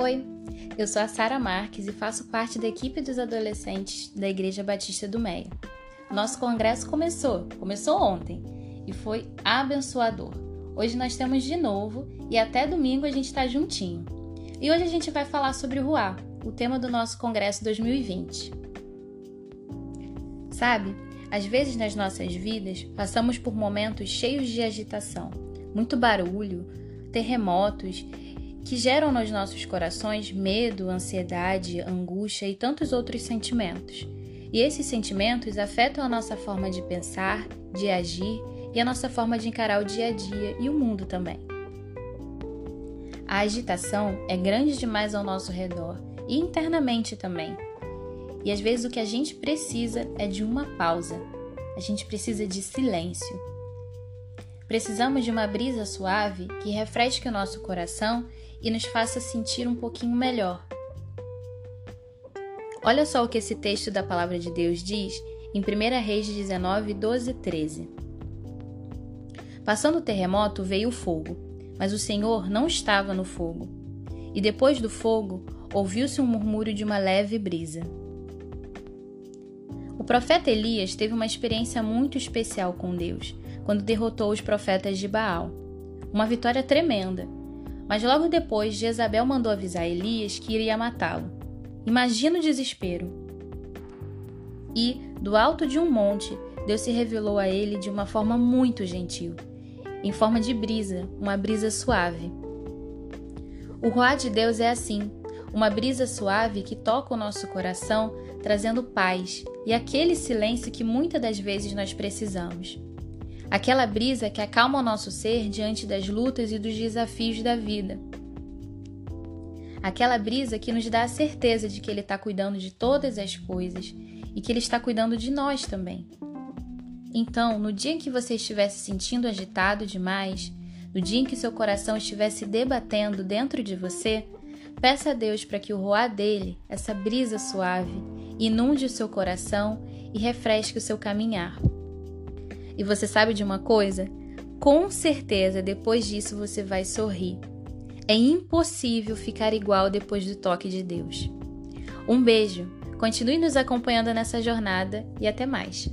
Oi, eu sou a Sara Marques e faço parte da equipe dos adolescentes da Igreja Batista do Meia. Nosso congresso começou, começou ontem e foi abençoador. Hoje nós temos de novo e até domingo a gente está juntinho. E hoje a gente vai falar sobre o Ruá, o tema do nosso congresso 2020. Sabe, às vezes nas nossas vidas passamos por momentos cheios de agitação, muito barulho, terremotos que geram nos nossos corações medo, ansiedade, angústia e tantos outros sentimentos. E esses sentimentos afetam a nossa forma de pensar, de agir e a nossa forma de encarar o dia a dia e o mundo também. A agitação é grande demais ao nosso redor e internamente também. E às vezes o que a gente precisa é de uma pausa. A gente precisa de silêncio. Precisamos de uma brisa suave que refresque o nosso coração e nos faça sentir um pouquinho melhor. Olha só o que esse texto da palavra de Deus diz em 1 Reis 19, 12 e 13. Passando o terremoto veio o fogo, mas o Senhor não estava no fogo. E depois do fogo ouviu-se um murmúrio de uma leve brisa. O profeta Elias teve uma experiência muito especial com Deus quando derrotou os profetas de Baal. Uma vitória tremenda, mas logo depois, Jezabel mandou avisar Elias que iria matá-lo. Imagina o desespero. E, do alto de um monte, Deus se revelou a ele de uma forma muito gentil, em forma de brisa, uma brisa suave. O Ruá de Deus é assim, uma brisa suave que toca o nosso coração, trazendo paz e aquele silêncio que muitas das vezes nós precisamos. Aquela brisa que acalma o nosso ser diante das lutas e dos desafios da vida. Aquela brisa que nos dá a certeza de que Ele está cuidando de todas as coisas e que Ele está cuidando de nós também. Então, no dia em que você estiver se sentindo agitado demais, no dia em que seu coração estivesse debatendo dentro de você, peça a Deus para que o roar dele, essa brisa suave, inunde o seu coração e refresque o seu caminhar. E você sabe de uma coisa? Com certeza depois disso você vai sorrir. É impossível ficar igual depois do toque de Deus. Um beijo, continue nos acompanhando nessa jornada e até mais.